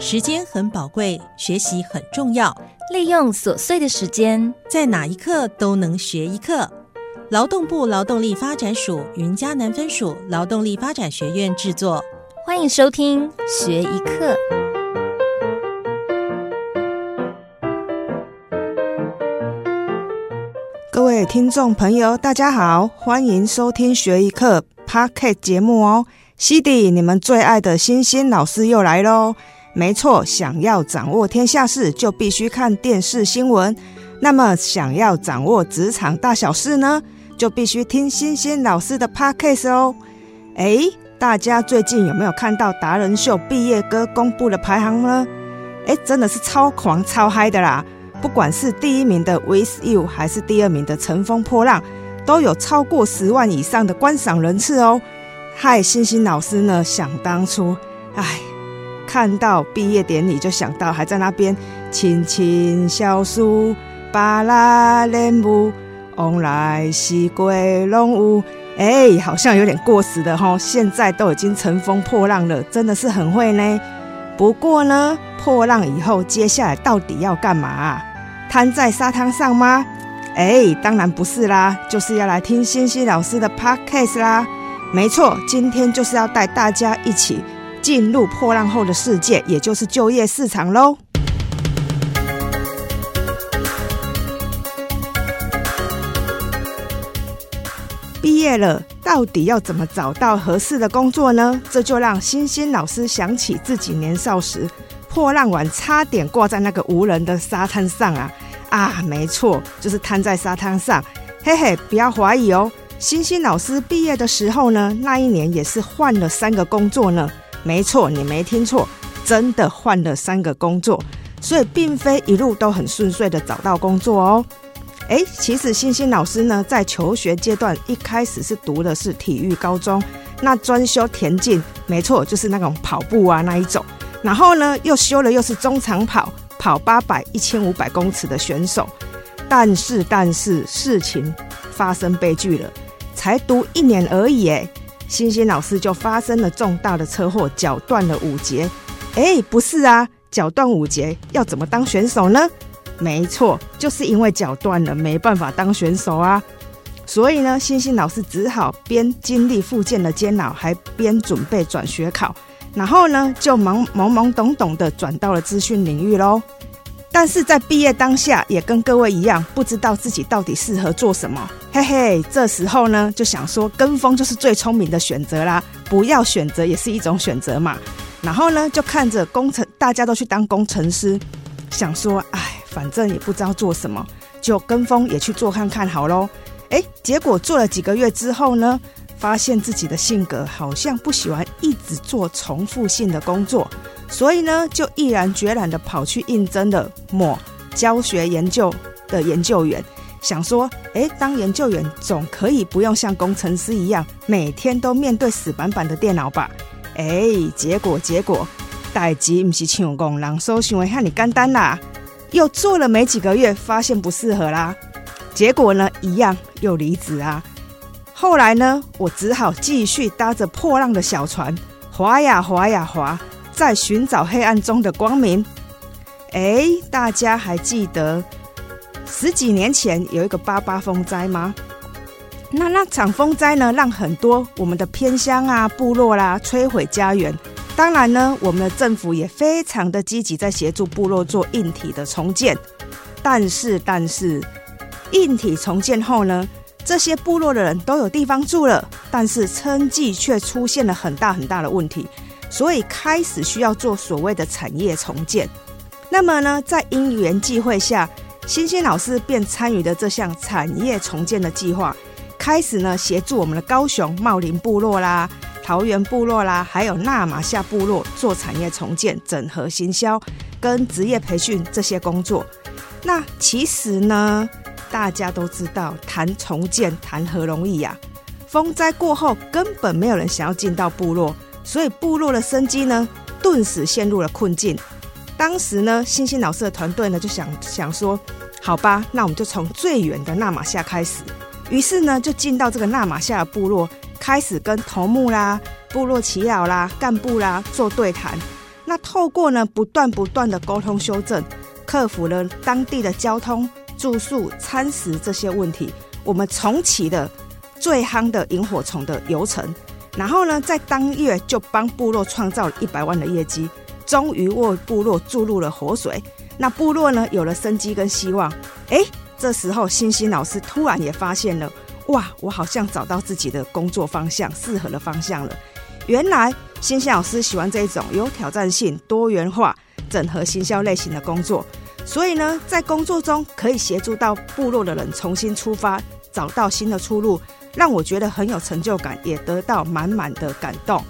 时间很宝贵，学习很重要。利用琐碎的时间，在哪一刻都能学一课。劳动部劳动力发展署云嘉南分署劳动力发展学院制作，欢迎收听学一课。各位听众朋友，大家好，欢迎收听学一课 Podcast 节目哦。西迪，你们最爱的星星老师又来喽！没错，想要掌握天下事，就必须看电视新闻。那么，想要掌握职场大小事呢，就必须听星星老师的 podcast 哦。哎，大家最近有没有看到达人秀毕业歌公布的排行呢？哎，真的是超狂超嗨的啦！不管是第一名的 With You，还是第二名的乘风破浪，都有超过十万以上的观赏人次哦。嗨，星星老师呢？想当初，哎。看到毕业典礼就想到还在那边亲亲小树，巴拉莲雾，往来西归龙舞，哎，好像有点过时的哈。现在都已经乘风破浪了，真的是很会呢。不过呢，破浪以后接下来到底要干嘛？瘫在沙滩上吗？哎，当然不是啦，就是要来听欣欣老师的 podcast 啦。没错，今天就是要带大家一起。进入破浪后的世界，也就是就业市场喽。毕业了，到底要怎么找到合适的工作呢？这就让欣欣老师想起自己年少时破浪完，差点挂在那个无人的沙滩上啊！啊，没错，就是瘫在沙滩上。嘿嘿，不要怀疑哦。欣欣老师毕业的时候呢，那一年也是换了三个工作呢。没错，你没听错，真的换了三个工作，所以并非一路都很顺遂的找到工作哦。哎，其实星星老师呢，在求学阶段一开始是读的是体育高中，那专修田径，没错，就是那种跑步啊那一种。然后呢，又修了又是中长跑，跑八百、一千五百公尺的选手。但是，但是事情发生悲剧了，才读一年而已，哎。星星老师就发生了重大的车祸，脚断了五节。哎，不是啊，脚断五节要怎么当选手呢？没错，就是因为脚断了，没办法当选手啊。所以呢，星星老师只好边经历复健的煎熬，还边准备转学考，然后呢，就懵懵懵懂懂的转到了资讯领域喽。但是在毕业当下，也跟各位一样，不知道自己到底适合做什么。嘿嘿，这时候呢，就想说跟风就是最聪明的选择啦，不要选择也是一种选择嘛。然后呢，就看着工程，大家都去当工程师，想说，哎，反正也不知道做什么，就跟风也去做看看好喽。哎，结果做了几个月之后呢？发现自己的性格好像不喜欢一直做重复性的工作，所以呢，就毅然决然的跑去应征了某教学研究的研究员，想说，哎，当研究员总可以不用像工程师一样每天都面对死板板的电脑吧？哎，结果结果，代级不是像工人搜寻为看你干单啦，又做了没几个月，发现不适合啦，结果呢，一样又离职啊。后来呢，我只好继续搭着破浪的小船，划呀划呀划，在寻找黑暗中的光明。哎，大家还记得十几年前有一个八八风灾吗？那那场风灾呢，让很多我们的偏乡啊、部落啦摧毁家园。当然呢，我们的政府也非常的积极，在协助部落做硬体的重建。但是，但是硬体重建后呢？这些部落的人都有地方住了，但是生计却出现了很大很大的问题，所以开始需要做所谓的产业重建。那么呢，在因缘际会下，星星老师便参与了这项产业重建的计划，开始呢协助我们的高雄茂林部落啦、桃园部落啦，还有纳马夏部落做产业重建、整合行销跟职业培训这些工作。那其实呢？大家都知道，谈重建谈何容易呀！风灾过后，根本没有人想要进到部落，所以部落的生机呢，顿时陷入了困境。当时呢，星星老师的团队呢，就想想说，好吧，那我们就从最远的纳马夏开始。于是呢，就进到这个纳马夏的部落，开始跟头目啦、部落耆老啦、干部啦做对谈。那透过呢不断不断的沟通修正，克服了当地的交通、住宿、餐食这些问题，我们重启了最夯的萤火虫的游程。然后呢，在当月就帮部落创造了一百万的业绩，终于为部落注入了活水。那部落呢有了生机跟希望。哎，这时候欣欣老师突然也发现了，哇，我好像找到自己的工作方向，适合的方向了。原来欣欣老师喜欢这种有挑战性、多元化、整合行销类型的工作，所以呢，在工作中可以协助到部落的人重新出发，找到新的出路，让我觉得很有成就感，也得到满满的感动。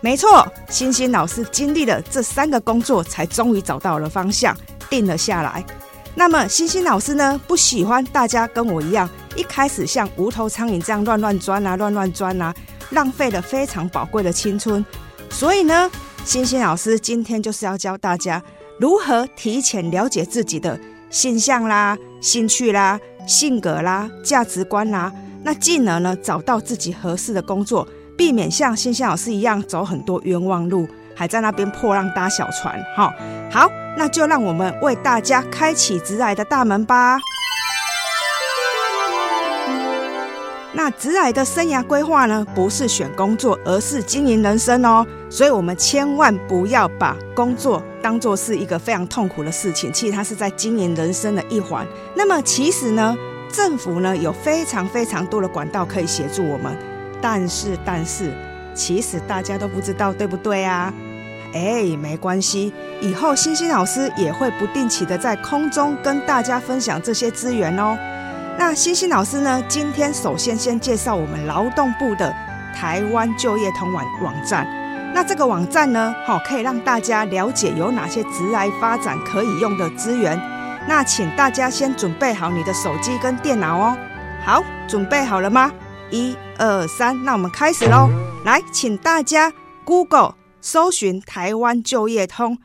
没错，欣欣老师经历了这三个工作，才终于找到了方向，定了下来。那么，欣欣老师呢，不喜欢大家跟我一样，一开始像无头苍蝇这样乱乱钻啊，乱乱钻啊。浪费了非常宝贵的青春，所以呢，欣欣老师今天就是要教大家如何提前了解自己的性向啦、兴趣啦、性格啦、价值观啦，那进而呢找到自己合适的工作，避免像欣欣老师一样走很多冤枉路，还在那边破浪搭小船。哈，好，那就让我们为大家开启直来的大门吧。那直来的生涯规划呢，不是选工作，而是经营人生哦。所以，我们千万不要把工作当做是一个非常痛苦的事情，其实它是在经营人生的一环。那么，其实呢，政府呢有非常非常多的管道可以协助我们，但是，但是，其实大家都不知道，对不对啊？哎，没关系，以后星星老师也会不定期的在空中跟大家分享这些资源哦。那星星老师呢？今天首先先介绍我们劳动部的台湾就业通网网站。那这个网站呢，好可以让大家了解有哪些职来发展可以用的资源。那请大家先准备好你的手机跟电脑哦。好，准备好了吗？一二三，那我们开始喽。来，请大家 Google 搜寻台湾就业通。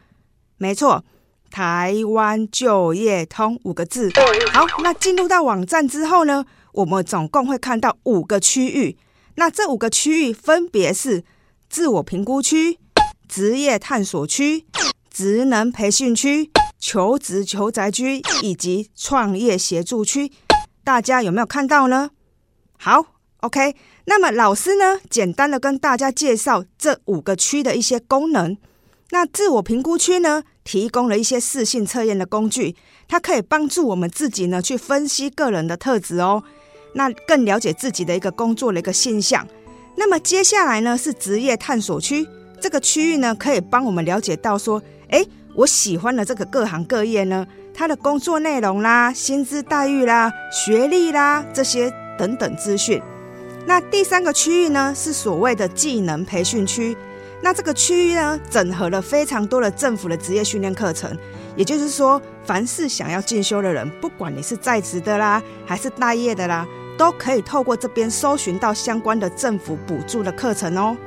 没错。台湾就业通五个字，好，那进入到网站之后呢，我们总共会看到五个区域。那这五个区域分别是自我评估区、职业探索区、职能培训区、求职求宅区以及创业协助区。大家有没有看到呢？好，OK。那么老师呢，简单的跟大家介绍这五个区的一些功能。那自我评估区呢？提供了一些视性测验的工具，它可以帮助我们自己呢去分析个人的特质哦，那更了解自己的一个工作的一个现象。那么接下来呢是职业探索区，这个区域呢可以帮我们了解到说，哎，我喜欢的这个各行各业呢，它的工作内容啦、薪资待遇啦、学历啦这些等等资讯。那第三个区域呢是所谓的技能培训区。那这个区域呢，整合了非常多的政府的职业训练课程，也就是说，凡是想要进修的人，不管你是在职的啦，还是待业的啦，都可以透过这边搜寻到相关的政府补助的课程哦。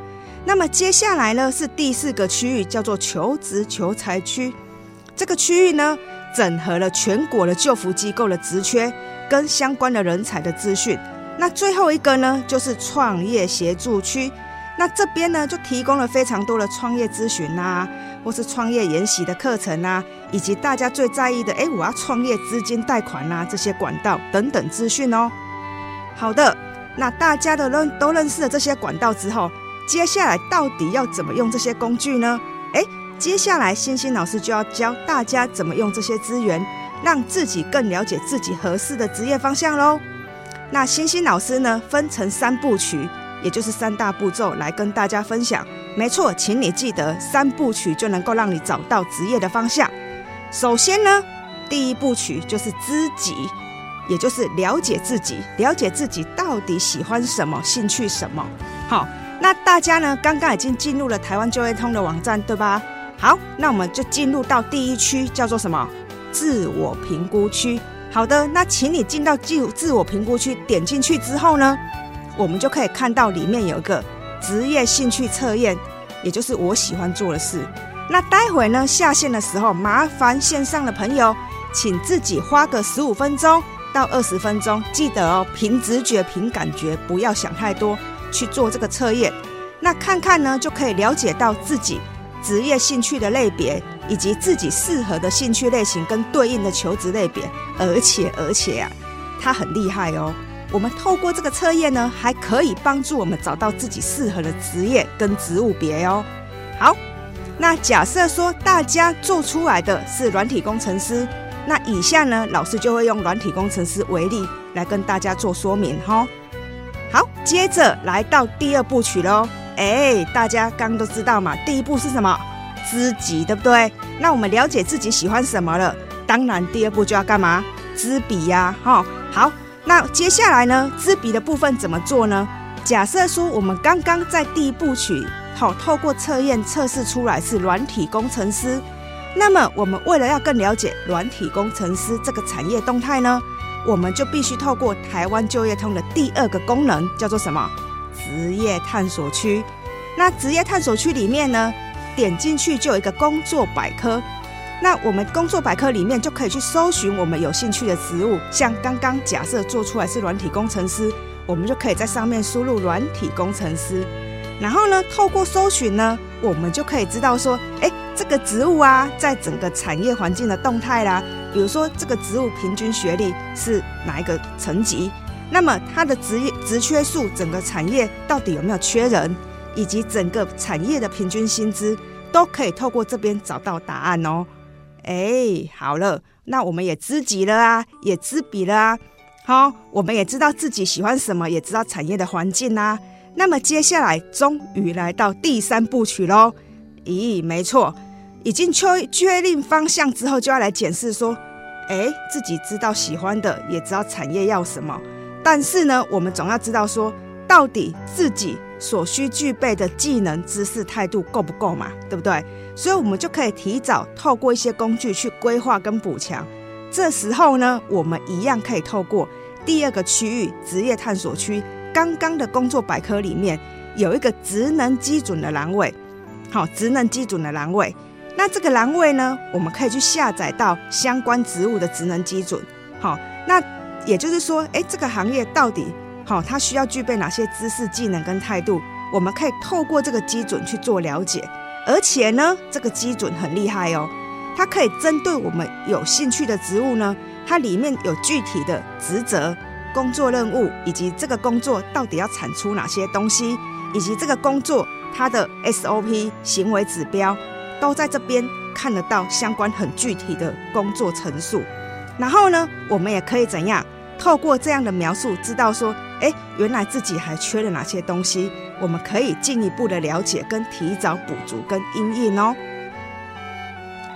那么接下来呢，是第四个区域，叫做求职求财区。这个区域呢，整合了全国的救扶机构的职缺跟相关的人才的资讯。那最后一个呢，就是创业协助区。那这边呢，就提供了非常多的创业咨询呐，或是创业研习的课程呐，以及大家最在意的，哎，我要创业资金贷款呐，这些管道等等资讯哦。好的，那大家的认都认识了这些管道之后，接下来到底要怎么用这些工具呢？哎，接下来欣欣老师就要教大家怎么用这些资源，让自己更了解自己合适的职业方向喽。那欣欣老师呢，分成三部曲。也就是三大步骤来跟大家分享。没错，请你记得三部曲就能够让你找到职业的方向。首先呢，第一部曲就是知己，也就是了解自己，了解自己到底喜欢什么，兴趣什么。好，那大家呢刚刚已经进入了台湾就业通的网站，对吧？好，那我们就进入到第一区，叫做什么？自我评估区。好的，那请你进到自自我评估区，点进去之后呢？我们就可以看到里面有一个职业兴趣测验，也就是我喜欢做的事。那待会呢下线的时候，麻烦线上的朋友，请自己花个十五分钟到二十分钟，记得哦，凭直觉、凭感觉，不要想太多，去做这个测验。那看看呢，就可以了解到自己职业兴趣的类别，以及自己适合的兴趣类型跟对应的求职类别。而且，而且啊，它很厉害哦。我们透过这个测验呢，还可以帮助我们找到自己适合的职业跟职务别哦。好，那假设说大家做出来的是软体工程师，那以下呢，老师就会用软体工程师为例来跟大家做说明哈。接着来到第二部曲喽。哎，大家刚刚都知道嘛，第一步是什么？知己，对不对？那我们了解自己喜欢什么了，当然第二步就要干嘛？知彼呀，哈。好。那接下来呢？知彼的部分怎么做呢？假设说我们刚刚在第一部曲，好，透过测验测试出来是软体工程师。那么我们为了要更了解软体工程师这个产业动态呢，我们就必须透过台湾就业通的第二个功能，叫做什么？职业探索区。那职业探索区里面呢，点进去就有一个工作百科。那我们工作百科里面就可以去搜寻我们有兴趣的职务，像刚刚假设做出来是软体工程师，我们就可以在上面输入软体工程师，然后呢，透过搜寻呢，我们就可以知道说，哎，这个职务啊，在整个产业环境的动态啦，比如说这个职务平均学历是哪一个层级，那么它的职业职缺数，整个产业到底有没有缺人，以及整个产业的平均薪资，都可以透过这边找到答案哦。哎，好了，那我们也知己了啊，也知彼了啊。好，我们也知道自己喜欢什么，也知道产业的环境啊。那么接下来终于来到第三部曲喽。咦，没错，已经确确定方向之后，就要来检视说，哎，自己知道喜欢的，也知道产业要什么。但是呢，我们总要知道说，到底自己所需具备的技能、知识、态度够不够嘛？对不对？所以，我们就可以提早透过一些工具去规划跟补强。这时候呢，我们一样可以透过第二个区域职业探索区，刚刚的工作百科里面有一个职能基准的栏位。好，职能基准的栏位。那这个栏位呢，我们可以去下载到相关职务的职能基准。好，那也就是说，诶，这个行业到底好，它需要具备哪些知识、技能跟态度？我们可以透过这个基准去做了解。而且呢，这个基准很厉害哦，它可以针对我们有兴趣的职务呢，它里面有具体的职责、工作任务，以及这个工作到底要产出哪些东西，以及这个工作它的 SOP 行为指标，都在这边看得到相关很具体的工作陈述。然后呢，我们也可以怎样透过这样的描述，知道说，哎，原来自己还缺了哪些东西。我们可以进一步的了解跟提早补足跟应应哦。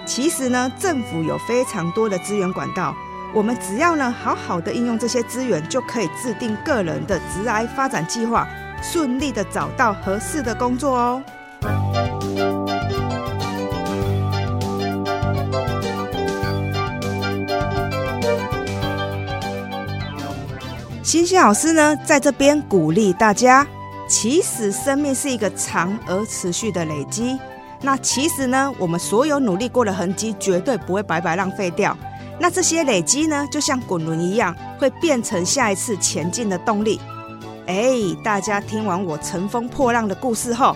其实呢，政府有非常多的资源管道，我们只要呢好好的应用这些资源，就可以制定个人的职涯发展计划，顺利的找到合适的工作哦。星星老师呢，在这边鼓励大家。其实生命是一个长而持续的累积。那其实呢，我们所有努力过的痕迹绝对不会白白浪费掉。那这些累积呢，就像滚轮一样，会变成下一次前进的动力。哎，大家听完我乘风破浪的故事后，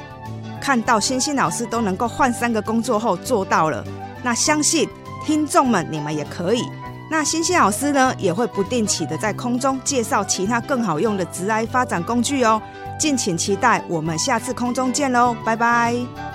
看到星星老师都能够换三个工作后做到了，那相信听众们你们也可以。那星星老师呢，也会不定期的在空中介绍其他更好用的直癌发展工具哦。敬请期待，我们下次空中见喽，拜拜。